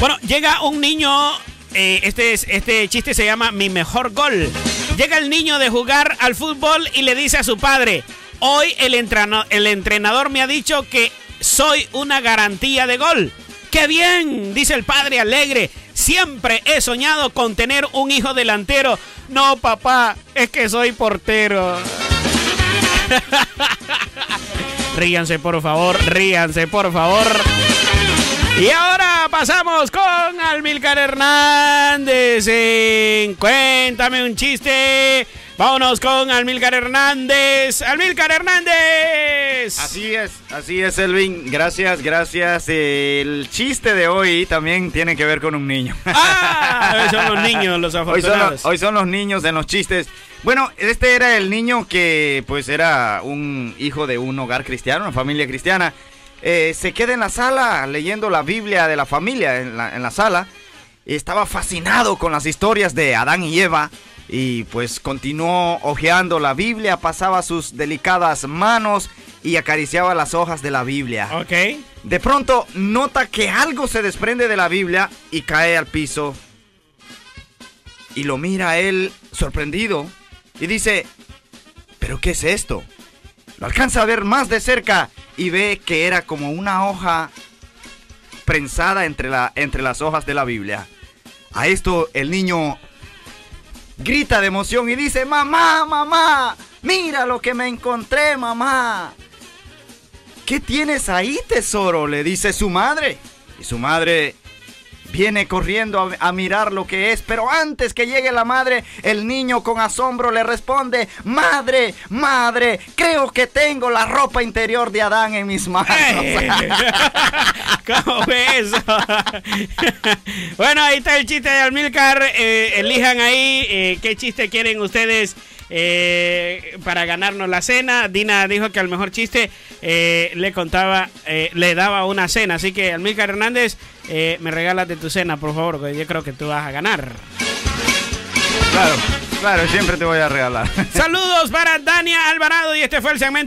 Bueno, llega un niño. eh, este, es- este chiste se llama Mi mejor gol. Llega el niño de jugar al fútbol y le dice a su padre: Hoy el, entreno- el entrenador me ha dicho que soy una garantía de gol. ¡Qué bien! Dice el padre alegre. Siempre he soñado con tener un hijo delantero. No, papá, es que soy portero. ríanse, por favor, ríanse, por favor. Y ahora pasamos con Almilcar Hernández en Cuéntame un chiste. Vámonos con Almilcar Hernández. Almilcar Hernández. Así es, así es, Elvin. Gracias, gracias. El chiste de hoy también tiene que ver con un niño. Ah, son los niños, los Hoy son, afortunados. los, hoy son los niños en los chistes. Bueno, este era el niño que pues era un hijo de un hogar cristiano, una familia cristiana. Eh, se queda en la sala leyendo la Biblia de la familia en la, en la sala. Estaba fascinado con las historias de Adán y Eva. Y pues continuó hojeando la Biblia, pasaba sus delicadas manos y acariciaba las hojas de la Biblia. Ok. De pronto nota que algo se desprende de la Biblia y cae al piso. Y lo mira él sorprendido y dice, ¿pero qué es esto? Lo alcanza a ver más de cerca y ve que era como una hoja prensada entre, la, entre las hojas de la Biblia. A esto el niño grita de emoción y dice, mamá, mamá, mira lo que me encontré, mamá. ¿Qué tienes ahí, tesoro? le dice su madre. Y su madre viene corriendo a, a mirar lo que es, pero antes que llegue la madre, el niño con asombro le responde, madre, madre, creo que tengo la ropa interior de Adán en mis manos. ¿Cómo fue eso? bueno, ahí está el chiste de Almilcar. Eh, elijan ahí eh, qué chiste quieren ustedes eh, para ganarnos la cena. Dina dijo que al mejor chiste eh, le contaba, eh, le daba una cena. Así que Almilcar Hernández, me regalas de tu cena, por favor, que yo creo que tú vas a ganar. claro, claro, siempre te voy a regalar. Saludos para Dania Alvarado y este fue el segmento.